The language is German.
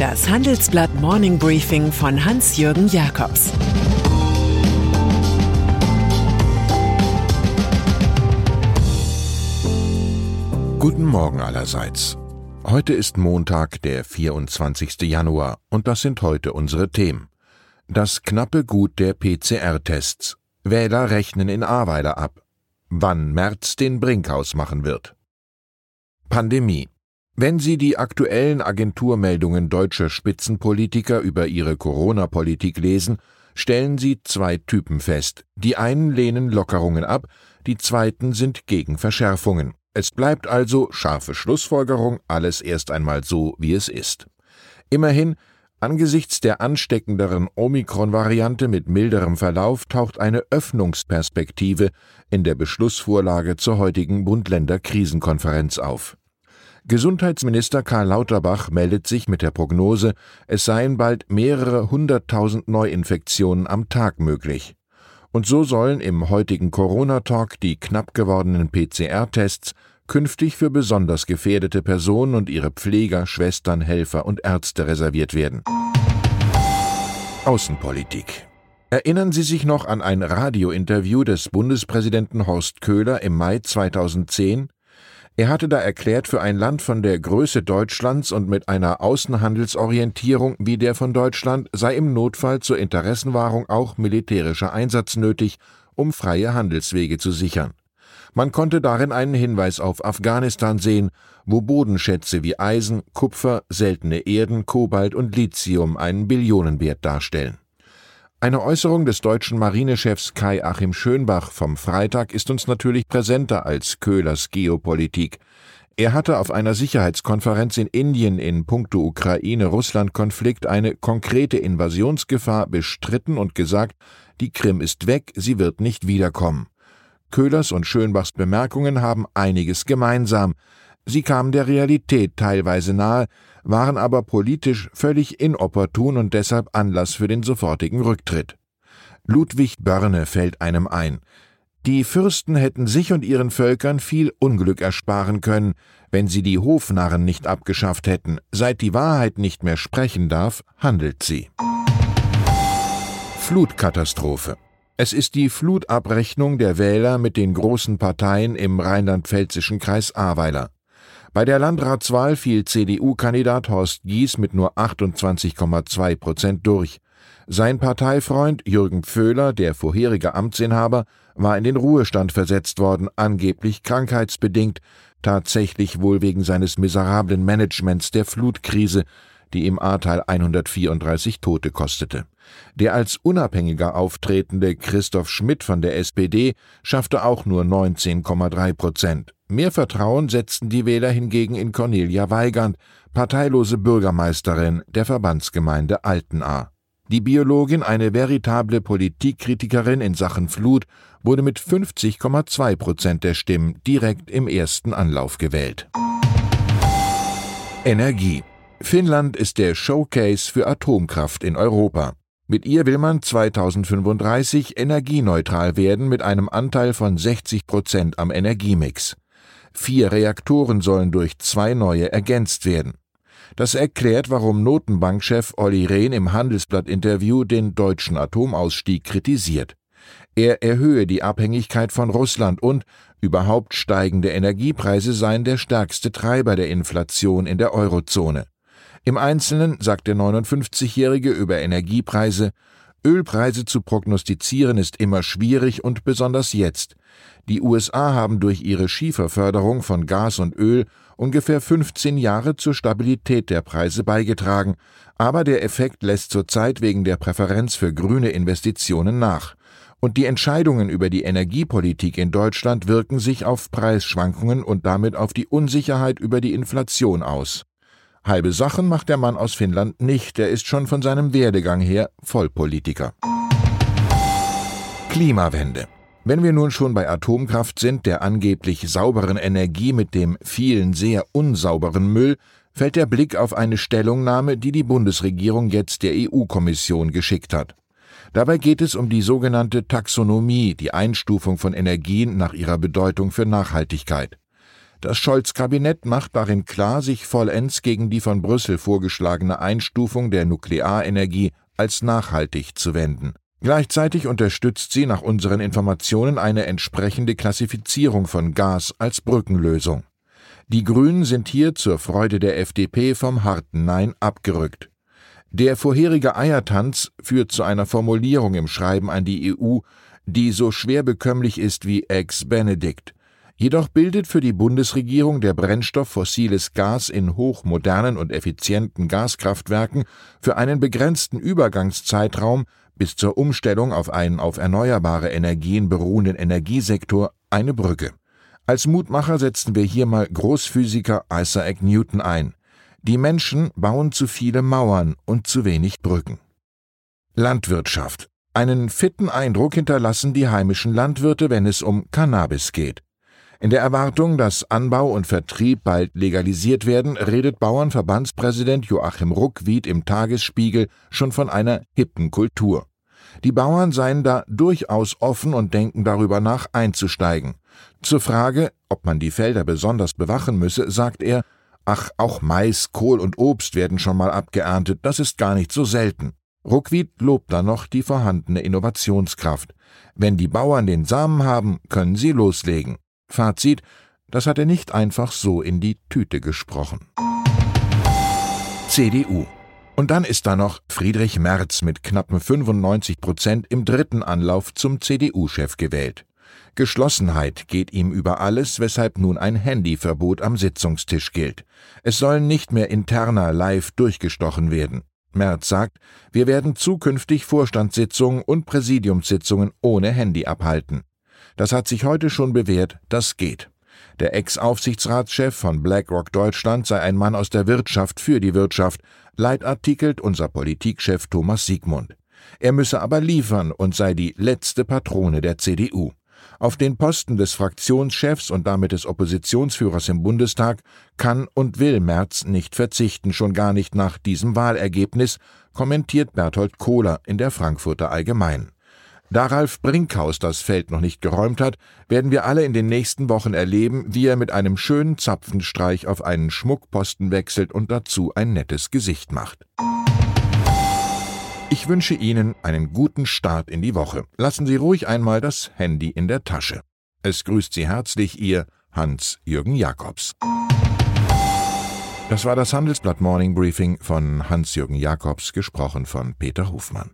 Das Handelsblatt Morning Briefing von Hans-Jürgen Jakobs Guten Morgen allerseits. Heute ist Montag, der 24. Januar, und das sind heute unsere Themen. Das knappe Gut der PCR-Tests. Wähler rechnen in Ahrweiler ab. Wann März den Brinkhaus machen wird. Pandemie. Wenn Sie die aktuellen Agenturmeldungen deutscher Spitzenpolitiker über ihre Corona-Politik lesen, stellen Sie zwei Typen fest. Die einen lehnen Lockerungen ab, die zweiten sind gegen Verschärfungen. Es bleibt also scharfe Schlussfolgerung, alles erst einmal so, wie es ist. Immerhin, angesichts der ansteckenderen Omikron-Variante mit milderem Verlauf taucht eine Öffnungsperspektive in der Beschlussvorlage zur heutigen Bund-Länder-Krisenkonferenz auf. Gesundheitsminister Karl Lauterbach meldet sich mit der Prognose, es seien bald mehrere hunderttausend Neuinfektionen am Tag möglich. Und so sollen im heutigen Corona-Talk die knapp gewordenen PCR-Tests künftig für besonders gefährdete Personen und ihre Pfleger, Schwestern, Helfer und Ärzte reserviert werden. Außenpolitik Erinnern Sie sich noch an ein Radiointerview des Bundespräsidenten Horst Köhler im Mai 2010? Er hatte da erklärt, für ein Land von der Größe Deutschlands und mit einer Außenhandelsorientierung wie der von Deutschland sei im Notfall zur Interessenwahrung auch militärischer Einsatz nötig, um freie Handelswege zu sichern. Man konnte darin einen Hinweis auf Afghanistan sehen, wo Bodenschätze wie Eisen, Kupfer, seltene Erden, Kobalt und Lithium einen Billionenwert darstellen. Eine Äußerung des deutschen Marinechefs Kai Achim Schönbach vom Freitag ist uns natürlich präsenter als Köhlers Geopolitik. Er hatte auf einer Sicherheitskonferenz in Indien in puncto Ukraine-Russland-Konflikt eine konkrete Invasionsgefahr bestritten und gesagt, die Krim ist weg, sie wird nicht wiederkommen. Köhlers und Schönbachs Bemerkungen haben einiges gemeinsam. Sie kamen der Realität teilweise nahe, waren aber politisch völlig inopportun und deshalb Anlass für den sofortigen Rücktritt. Ludwig Börne fällt einem ein. Die Fürsten hätten sich und ihren Völkern viel Unglück ersparen können, wenn sie die Hofnarren nicht abgeschafft hätten. Seit die Wahrheit nicht mehr sprechen darf, handelt sie. Flutkatastrophe. Es ist die Flutabrechnung der Wähler mit den großen Parteien im rheinland-pfälzischen Kreis Ahrweiler. Bei der Landratswahl fiel CDU-Kandidat Horst Gies mit nur 28,2 Prozent durch. Sein Parteifreund Jürgen Pföhler, der vorherige Amtsinhaber, war in den Ruhestand versetzt worden, angeblich krankheitsbedingt, tatsächlich wohl wegen seines miserablen Managements der Flutkrise, die im Ahrtal 134 Tote kostete. Der als unabhängiger auftretende Christoph Schmidt von der SPD schaffte auch nur 19,3 Prozent. Mehr Vertrauen setzten die Wähler hingegen in Cornelia Weigand, parteilose Bürgermeisterin der Verbandsgemeinde Altenahr. Die Biologin, eine veritable Politikkritikerin in Sachen Flut, wurde mit 50,2 Prozent der Stimmen direkt im ersten Anlauf gewählt. Energie. Finnland ist der Showcase für Atomkraft in Europa. Mit ihr will man 2035 energieneutral werden mit einem Anteil von 60 Prozent am Energiemix. Vier Reaktoren sollen durch zwei neue ergänzt werden. Das erklärt, warum Notenbankchef Olli Rehn im Handelsblatt-Interview den deutschen Atomausstieg kritisiert. Er erhöhe die Abhängigkeit von Russland und überhaupt steigende Energiepreise seien der stärkste Treiber der Inflation in der Eurozone. Im Einzelnen sagt der 59-Jährige über Energiepreise, Ölpreise zu prognostizieren ist immer schwierig und besonders jetzt. Die USA haben durch ihre Schieferförderung von Gas und Öl ungefähr 15 Jahre zur Stabilität der Preise beigetragen, aber der Effekt lässt zurzeit wegen der Präferenz für grüne Investitionen nach. Und die Entscheidungen über die Energiepolitik in Deutschland wirken sich auf Preisschwankungen und damit auf die Unsicherheit über die Inflation aus. Halbe Sachen macht der Mann aus Finnland nicht, er ist schon von seinem Werdegang her Vollpolitiker. Klimawende. Wenn wir nun schon bei Atomkraft sind, der angeblich sauberen Energie mit dem vielen sehr unsauberen Müll, fällt der Blick auf eine Stellungnahme, die die Bundesregierung jetzt der EU-Kommission geschickt hat. Dabei geht es um die sogenannte Taxonomie, die Einstufung von Energien nach ihrer Bedeutung für Nachhaltigkeit. Das Scholz-Kabinett macht darin klar, sich vollends gegen die von Brüssel vorgeschlagene Einstufung der Nuklearenergie als nachhaltig zu wenden. Gleichzeitig unterstützt sie nach unseren Informationen eine entsprechende Klassifizierung von Gas als Brückenlösung. Die Grünen sind hier zur Freude der FDP vom harten Nein abgerückt. Der vorherige Eiertanz führt zu einer Formulierung im Schreiben an die EU, die so schwer bekömmlich ist wie ex Benedict. Jedoch bildet für die Bundesregierung der Brennstoff fossiles Gas in hochmodernen und effizienten Gaskraftwerken für einen begrenzten Übergangszeitraum bis zur Umstellung auf einen auf erneuerbare Energien beruhenden Energiesektor eine Brücke. Als Mutmacher setzen wir hier mal Großphysiker Isaac Newton ein. Die Menschen bauen zu viele Mauern und zu wenig Brücken. Landwirtschaft. Einen fitten Eindruck hinterlassen die heimischen Landwirte, wenn es um Cannabis geht. In der Erwartung, dass Anbau und Vertrieb bald legalisiert werden, redet Bauernverbandspräsident Joachim Ruckwied im Tagesspiegel schon von einer hippen Kultur. Die Bauern seien da durchaus offen und denken darüber nach, einzusteigen. Zur Frage, ob man die Felder besonders bewachen müsse, sagt er, ach, auch Mais, Kohl und Obst werden schon mal abgeerntet, das ist gar nicht so selten. Ruckwied lobt dann noch die vorhandene Innovationskraft. Wenn die Bauern den Samen haben, können sie loslegen. Fazit, das hat er nicht einfach so in die Tüte gesprochen. CDU. Und dann ist da noch Friedrich Merz mit knappen 95 Prozent im dritten Anlauf zum CDU-Chef gewählt. Geschlossenheit geht ihm über alles, weshalb nun ein Handyverbot am Sitzungstisch gilt. Es sollen nicht mehr interner live durchgestochen werden. Merz sagt, wir werden zukünftig Vorstandssitzungen und Präsidiumssitzungen ohne Handy abhalten. Das hat sich heute schon bewährt, das geht. Der Ex-Aufsichtsratschef von BlackRock Deutschland sei ein Mann aus der Wirtschaft für die Wirtschaft, leitartikelt unser Politikchef Thomas Siegmund. Er müsse aber liefern und sei die letzte Patrone der CDU. Auf den Posten des Fraktionschefs und damit des Oppositionsführers im Bundestag kann und will Merz nicht verzichten, schon gar nicht nach diesem Wahlergebnis, kommentiert Berthold Kohler in der Frankfurter Allgemein. Da Ralf Brinkhaus das Feld noch nicht geräumt hat, werden wir alle in den nächsten Wochen erleben, wie er mit einem schönen Zapfenstreich auf einen Schmuckposten wechselt und dazu ein nettes Gesicht macht. Ich wünsche Ihnen einen guten Start in die Woche. Lassen Sie ruhig einmal das Handy in der Tasche. Es grüßt Sie herzlich Ihr Hans-Jürgen Jakobs. Das war das Handelsblatt Morning Briefing von Hans-Jürgen Jakobs, gesprochen von Peter Hofmann.